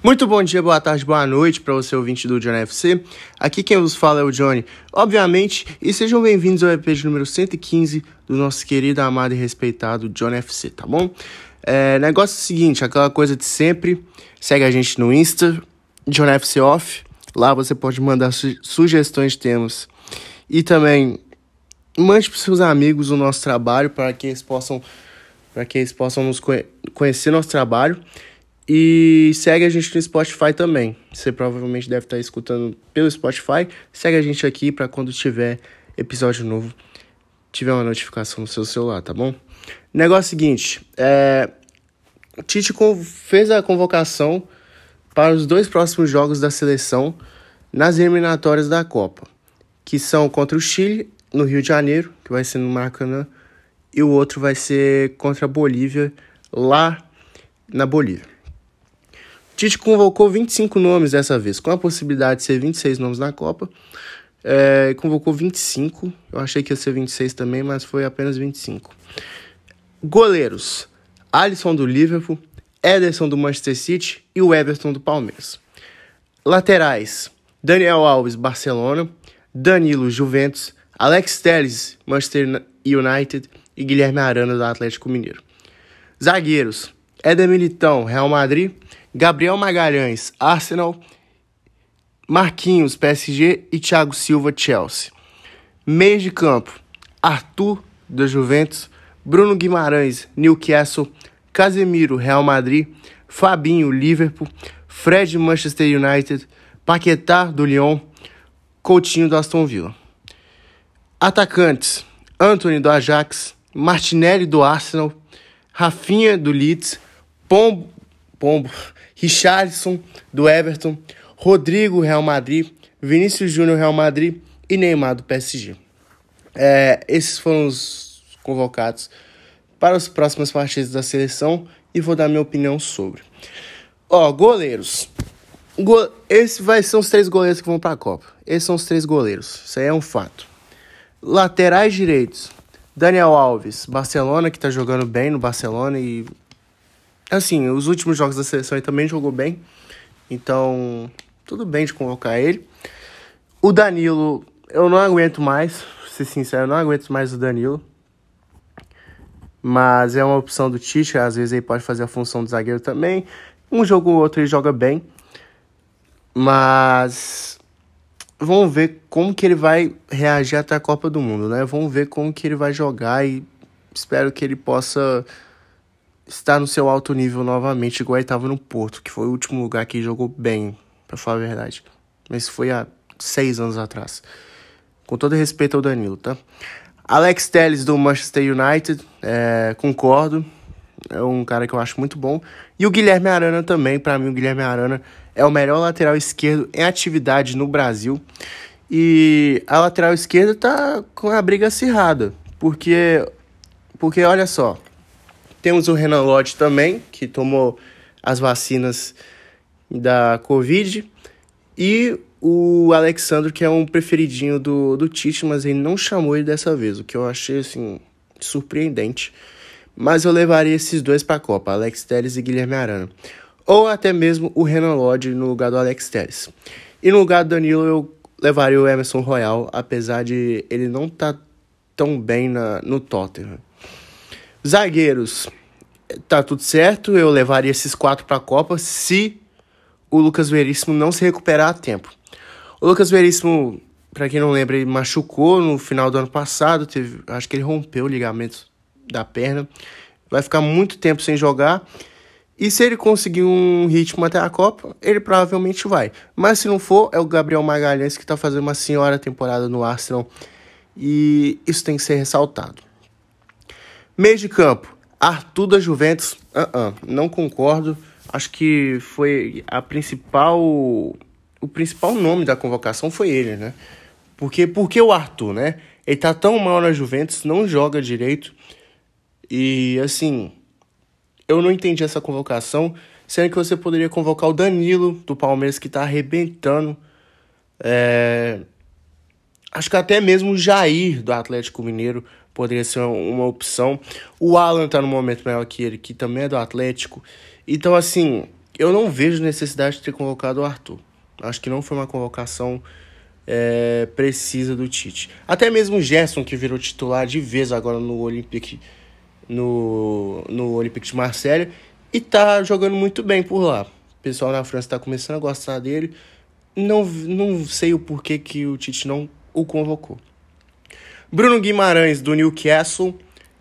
Muito bom dia, boa tarde, boa noite para você ouvinte do John FC. Aqui quem vos fala é o Johnny, obviamente, e sejam bem-vindos ao EP de número 115 do nosso querido, amado e respeitado John FC, tá bom? É, negócio é o seguinte, aquela coisa de sempre, segue a gente no Insta, John FC Off, lá você pode mandar su sugestões de temas e também mande para seus amigos o nosso trabalho para que eles possam para que eles possam nos conhe conhecer nosso trabalho. E segue a gente no Spotify também. Você provavelmente deve estar escutando pelo Spotify. Segue a gente aqui para quando tiver episódio novo, tiver uma notificação no seu celular, tá bom? Negócio seguinte, é... Tite fez a convocação para os dois próximos jogos da seleção nas eliminatórias da Copa, que são contra o Chile no Rio de Janeiro, que vai ser no Maracanã, e o outro vai ser contra a Bolívia, lá na Bolívia. Tite convocou 25 nomes dessa vez, com a possibilidade de ser 26 nomes na Copa. É, convocou 25, eu achei que ia ser 26 também, mas foi apenas 25. Goleiros: Alisson do Liverpool, Ederson do Manchester City e o Everton do Palmeiras. Laterais: Daniel Alves, Barcelona, Danilo, Juventus, Alex Telles, Manchester United e Guilherme Arana do Atlético Mineiro. Zagueiros: Éder Militão, Real Madrid, Gabriel Magalhães, Arsenal, Marquinhos, PSG e Thiago Silva, Chelsea. Meio de campo: Arthur, da Juventus, Bruno Guimarães, Newcastle, Casemiro, Real Madrid, Fabinho, Liverpool, Fred, Manchester United, Paquetá, do Lyon, Coutinho, do Aston Villa. Atacantes: Anthony, do Ajax, Martinelli do Arsenal, Rafinha do Leeds, Pombo, Pombo, Richardson do Everton, Rodrigo Real Madrid, Vinícius Júnior Real Madrid e Neymar do PSG. É, esses foram os convocados para as próximas partidas da seleção e vou dar minha opinião sobre. Ó, goleiros. Go esse vai ser os três goleiros que vão para a Copa. Esses são os três goleiros. Isso aí é um fato. Laterais direitos. Daniel Alves, Barcelona, que tá jogando bem no Barcelona e. Assim, os últimos jogos da seleção ele também jogou bem. Então, tudo bem de convocar ele. O Danilo, eu não aguento mais, ser sincero, eu não aguento mais o Danilo. Mas é uma opção do Tite, às vezes ele pode fazer a função do zagueiro também. Um jogo ou outro ele joga bem. Mas vamos ver como que ele vai reagir até a Copa do Mundo, né? Vamos ver como que ele vai jogar e espero que ele possa estar no seu alto nível novamente, igual ele estava no Porto, que foi o último lugar que jogou bem, para falar a verdade. Mas foi há seis anos atrás. Com todo respeito ao Danilo, tá? Alex Telles do Manchester United, é, concordo. É um cara que eu acho muito bom. E o Guilherme Arana também, para mim o Guilherme Arana é o melhor lateral esquerdo em atividade no Brasil. E a lateral esquerda tá com a briga acirrada, porque porque olha só, temos o Renan Lodge também, que tomou as vacinas da Covid, e o Alexandre, que é um preferidinho do, do Tite, mas ele não chamou ele dessa vez, o que eu achei assim surpreendente. Mas eu levaria esses dois para a Copa, Alex Telles e Guilherme Arana ou até mesmo o Renan Lodge no lugar do Alex Telles. E no lugar do Danilo eu levaria o Emerson Royal, apesar de ele não estar tá tão bem na, no Tottenham. Zagueiros, tá tudo certo, eu levaria esses quatro para a Copa se o Lucas Veríssimo não se recuperar a tempo. O Lucas Veríssimo, para quem não lembra, ele machucou no final do ano passado, teve, acho que ele rompeu o ligamento da perna. Vai ficar muito tempo sem jogar e se ele conseguir um ritmo até a Copa, ele provavelmente vai. Mas se não for, é o Gabriel Magalhães que está fazendo uma senhora temporada no Arsenal. E isso tem que ser ressaltado. Meio de campo, Arthur da Juventus. Uh -uh, não concordo. Acho que foi a principal. O principal nome da convocação foi ele, né? Porque, porque o Arthur, né? Ele tá tão mal na Juventus, não joga direito. E assim, eu não entendi essa convocação, sendo que você poderia convocar o Danilo do Palmeiras, que está arrebentando. É... Acho que até mesmo o Jair do Atlético Mineiro poderia ser uma opção. O Alan está no momento melhor que ele, que também é do Atlético. Então, assim, eu não vejo necessidade de ter convocado o Arthur. Acho que não foi uma convocação é, precisa do Tite. Até mesmo o Gerson, que virou titular de vez agora no Olympique, no, no Olympique de Marselha, e tá jogando muito bem por lá. O pessoal na França está começando a gostar dele. Não, não sei o porquê que o Tite não o convocou. Bruno Guimarães, do Newcastle,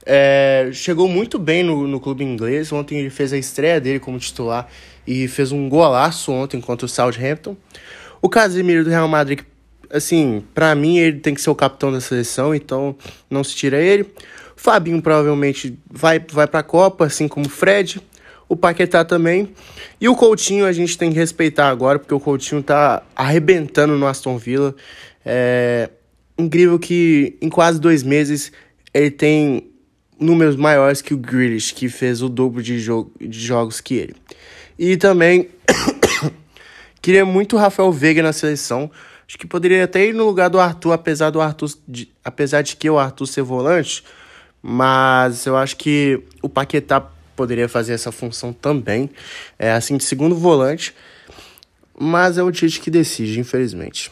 é, chegou muito bem no, no clube inglês. Ontem ele fez a estreia dele como titular e fez um golaço ontem contra o Southampton. O Casemiro do Real Madrid, assim, para mim ele tem que ser o capitão da seleção, então não se tira ele. O Fabinho provavelmente vai, vai para a Copa, assim como o Fred. O Paquetá também. E o Coutinho a gente tem que respeitar agora, porque o Coutinho tá arrebentando no Aston Villa. É incrível que em quase dois meses ele tem números maiores que o Grealish, que fez o dobro de, jogo, de jogos que ele. E também queria muito o Rafael Veiga na seleção. Acho que poderia até ir no lugar do Arthur, apesar do Arthur, de, apesar de que o Arthur ser volante, mas eu acho que o Paquetá poderia fazer essa função também, é assim de segundo volante, mas é o Tite que decide, infelizmente.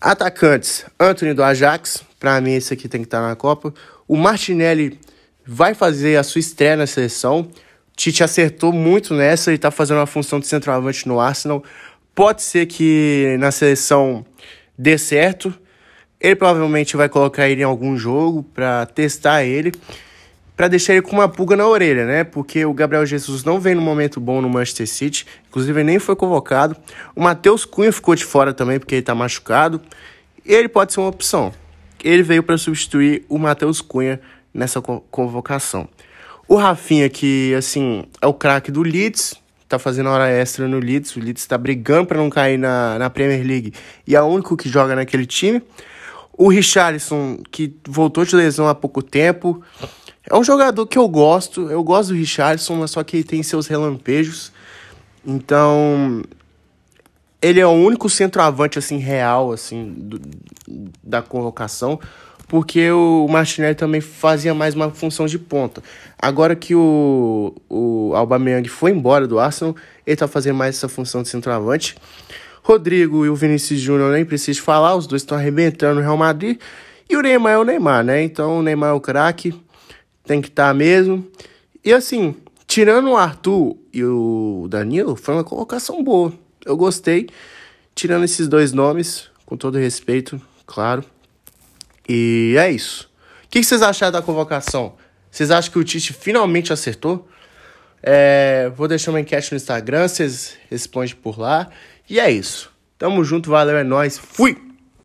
Atacantes, Anthony do Ajax, para mim esse aqui tem que estar tá na Copa. O Martinelli vai fazer a sua estreia na seleção. Tite acertou muito nessa e tá fazendo uma função de centroavante no Arsenal. Pode ser que na seleção dê certo. Ele provavelmente vai colocar ele em algum jogo para testar ele, para deixar ele com uma pulga na orelha, né? Porque o Gabriel Jesus não vem no momento bom no Manchester City, inclusive nem foi convocado. O Matheus Cunha ficou de fora também porque ele tá machucado. Ele pode ser uma opção. Ele veio para substituir o Matheus Cunha nessa convocação. O Rafinha, que assim, é o craque do Leeds, tá fazendo hora extra no Leeds. O Leeds tá brigando para não cair na, na Premier League e é o único que joga naquele time. O Richarlison, que voltou de lesão há pouco tempo. É um jogador que eu gosto. Eu gosto do Richarlison, mas só que ele tem seus relampejos. Então, ele é o único centroavante assim real assim do, da convocação porque o Martinelli também fazia mais uma função de ponta. Agora que o, o Aubameyang foi embora do Arsenal, ele está fazendo mais essa função de centroavante. Rodrigo e o Vinícius Júnior nem preciso falar, os dois estão arrebentando no Real Madrid. E o Neymar é o Neymar, né? Então o Neymar é o craque, tem que estar tá mesmo. E assim, tirando o Arthur e o Danilo, foi uma colocação boa. Eu gostei. Tirando esses dois nomes, com todo respeito, claro. E é isso. O que vocês acharam da convocação? Vocês acham que o Tite finalmente acertou? É, vou deixar uma enquete no Instagram, vocês respondem por lá. E é isso. Tamo junto, valeu, é nóis. Fui!